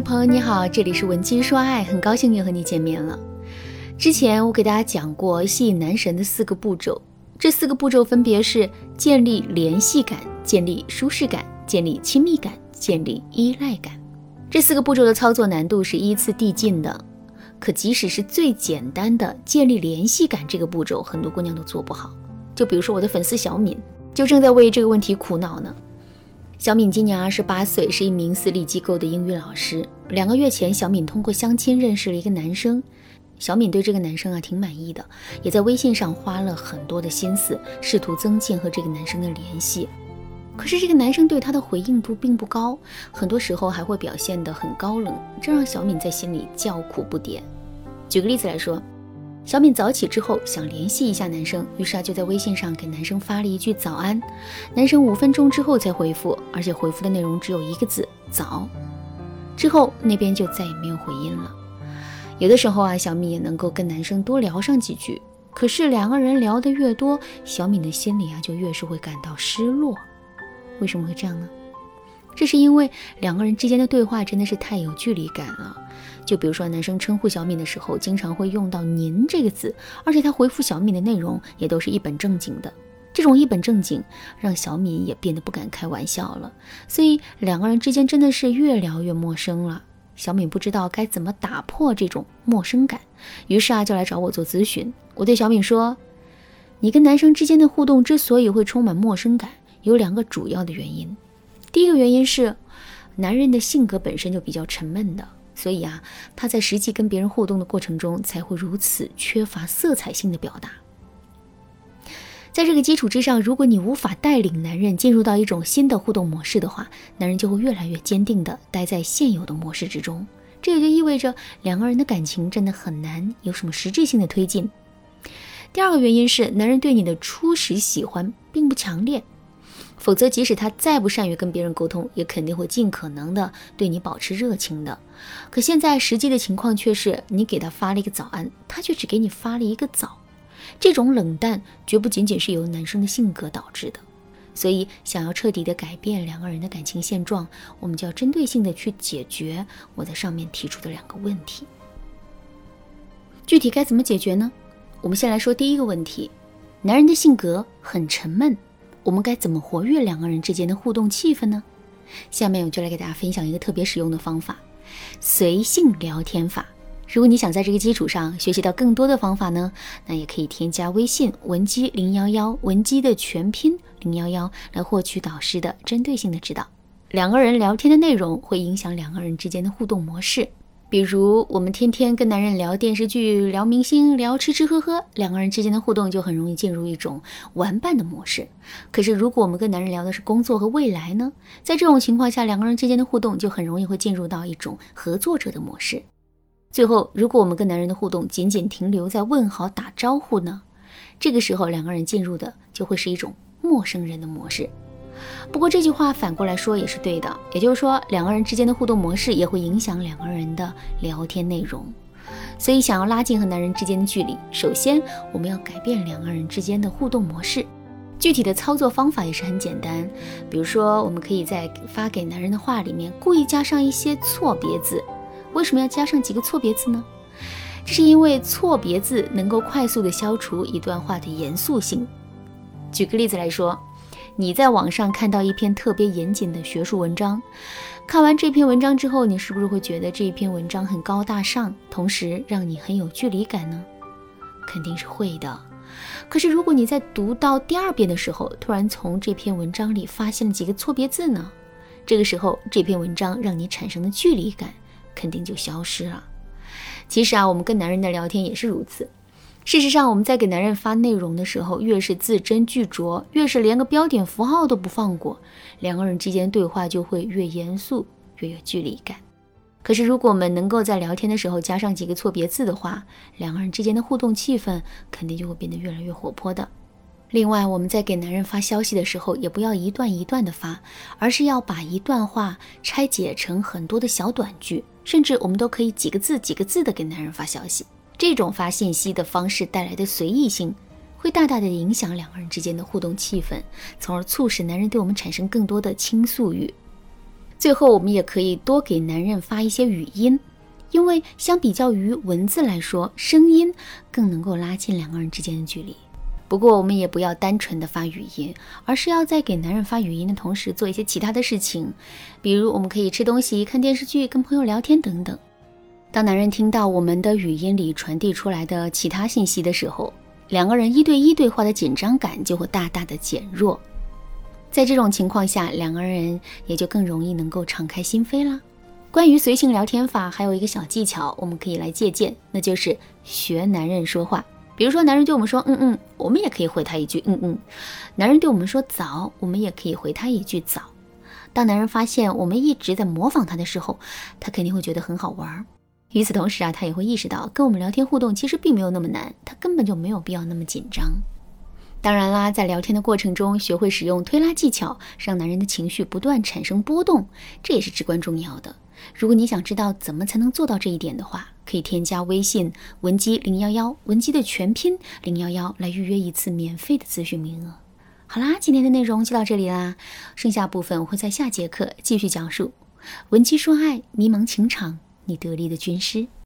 朋友你好，这里是文姬说爱，很高兴又和你见面了。之前我给大家讲过吸引男神的四个步骤，这四个步骤分别是建立联系感、建立舒适感、建立亲密感、建立依赖感。这四个步骤的操作难度是依次递进的，可即使是最简单的建立联系感这个步骤，很多姑娘都做不好。就比如说我的粉丝小敏，就正在为这个问题苦恼呢。小敏今年二十八岁，是一名私立机构的英语老师。两个月前，小敏通过相亲认识了一个男生。小敏对这个男生啊挺满意的，也在微信上花了很多的心思，试图增进和这个男生的联系。可是这个男生对她的回应度并不高，很多时候还会表现得很高冷，这让小敏在心里叫苦不迭。举个例子来说。小敏早起之后想联系一下男生，于是啊就在微信上给男生发了一句早安。男生五分钟之后才回复，而且回复的内容只有一个字早。之后那边就再也没有回音了。有的时候啊，小敏也能够跟男生多聊上几句，可是两个人聊得越多，小敏的心里啊就越是会感到失落。为什么会这样呢？这是因为两个人之间的对话真的是太有距离感了。就比如说，男生称呼小敏的时候，经常会用到“您”这个字，而且他回复小敏的内容也都是一本正经的。这种一本正经，让小敏也变得不敢开玩笑了。所以两个人之间真的是越聊越陌生了。小敏不知道该怎么打破这种陌生感，于是啊，就来找我做咨询。我对小敏说：“你跟男生之间的互动之所以会充满陌生感，有两个主要的原因。第一个原因是，男人的性格本身就比较沉闷的。”所以啊，他在实际跟别人互动的过程中，才会如此缺乏色彩性的表达。在这个基础之上，如果你无法带领男人进入到一种新的互动模式的话，男人就会越来越坚定的待在现有的模式之中。这也就意味着两个人的感情真的很难有什么实质性的推进。第二个原因是，男人对你的初始喜欢并不强烈。否则，即使他再不善于跟别人沟通，也肯定会尽可能的对你保持热情的。可现在实际的情况却是，你给他发了一个早安，他却只给你发了一个早。这种冷淡绝不仅仅是由男生的性格导致的。所以，想要彻底的改变两个人的感情现状，我们就要针对性的去解决我在上面提出的两个问题。具体该怎么解决呢？我们先来说第一个问题：男人的性格很沉闷。我们该怎么活跃两个人之间的互动气氛呢？下面我就来给大家分享一个特别实用的方法——随性聊天法。如果你想在这个基础上学习到更多的方法呢，那也可以添加微信文姬零幺幺，文姬的全拼零幺幺，来获取导师的针对性的指导。两个人聊天的内容会影响两个人之间的互动模式。比如，我们天天跟男人聊电视剧、聊明星、聊吃吃喝喝，两个人之间的互动就很容易进入一种玩伴的模式。可是，如果我们跟男人聊的是工作和未来呢？在这种情况下，两个人之间的互动就很容易会进入到一种合作者的模式。最后，如果我们跟男人的互动仅仅停留在问好打招呼呢？这个时候，两个人进入的就会是一种陌生人的模式。不过这句话反过来说也是对的，也就是说两个人之间的互动模式也会影响两个人的聊天内容。所以想要拉近和男人之间的距离，首先我们要改变两个人之间的互动模式。具体的操作方法也是很简单，比如说我们可以在发给男人的话里面故意加上一些错别字。为什么要加上几个错别字呢？这是因为错别字能够快速的消除一段话的严肃性。举个例子来说。你在网上看到一篇特别严谨的学术文章，看完这篇文章之后，你是不是会觉得这篇文章很高大上，同时让你很有距离感呢？肯定是会的。可是如果你在读到第二遍的时候，突然从这篇文章里发现了几个错别字呢？这个时候，这篇文章让你产生的距离感肯定就消失了。其实啊，我们跟男人的聊天也是如此。事实上，我们在给男人发内容的时候，越是字斟句酌，越是连个标点符号都不放过，两个人之间对话就会越严肃，越有距离感。可是，如果我们能够在聊天的时候加上几个错别字的话，两个人之间的互动气氛肯定就会变得越来越活泼的。另外，我们在给男人发消息的时候，也不要一段一段的发，而是要把一段话拆解成很多的小短句，甚至我们都可以几个字几个字的给男人发消息。这种发信息的方式带来的随意性，会大大的影响两个人之间的互动气氛，从而促使男人对我们产生更多的倾诉欲。最后，我们也可以多给男人发一些语音，因为相比较于文字来说，声音更能够拉近两个人之间的距离。不过，我们也不要单纯的发语音，而是要在给男人发语音的同时，做一些其他的事情，比如我们可以吃东西、看电视剧、跟朋友聊天等等。当男人听到我们的语音里传递出来的其他信息的时候，两个人一对一对话的紧张感就会大大的减弱。在这种情况下，两个人也就更容易能够敞开心扉啦。关于随性聊天法，还有一个小技巧，我们可以来借鉴，那就是学男人说话。比如说，男人对我们说“嗯嗯”，我们也可以回他一句“嗯嗯”；男人对我们说“早”，我们也可以回他一句“早”。当男人发现我们一直在模仿他的时候，他肯定会觉得很好玩儿。与此同时啊，他也会意识到跟我们聊天互动其实并没有那么难，他根本就没有必要那么紧张。当然啦，在聊天的过程中，学会使用推拉技巧，让男人的情绪不断产生波动，这也是至关重要的。如果你想知道怎么才能做到这一点的话，可以添加微信文姬零幺幺，文姬的全拼零幺幺，来预约一次免费的咨询名额。好啦，今天的内容就到这里啦，剩下部分我会在下节课继续讲述。文姬说爱，迷茫情场，你得力的军师。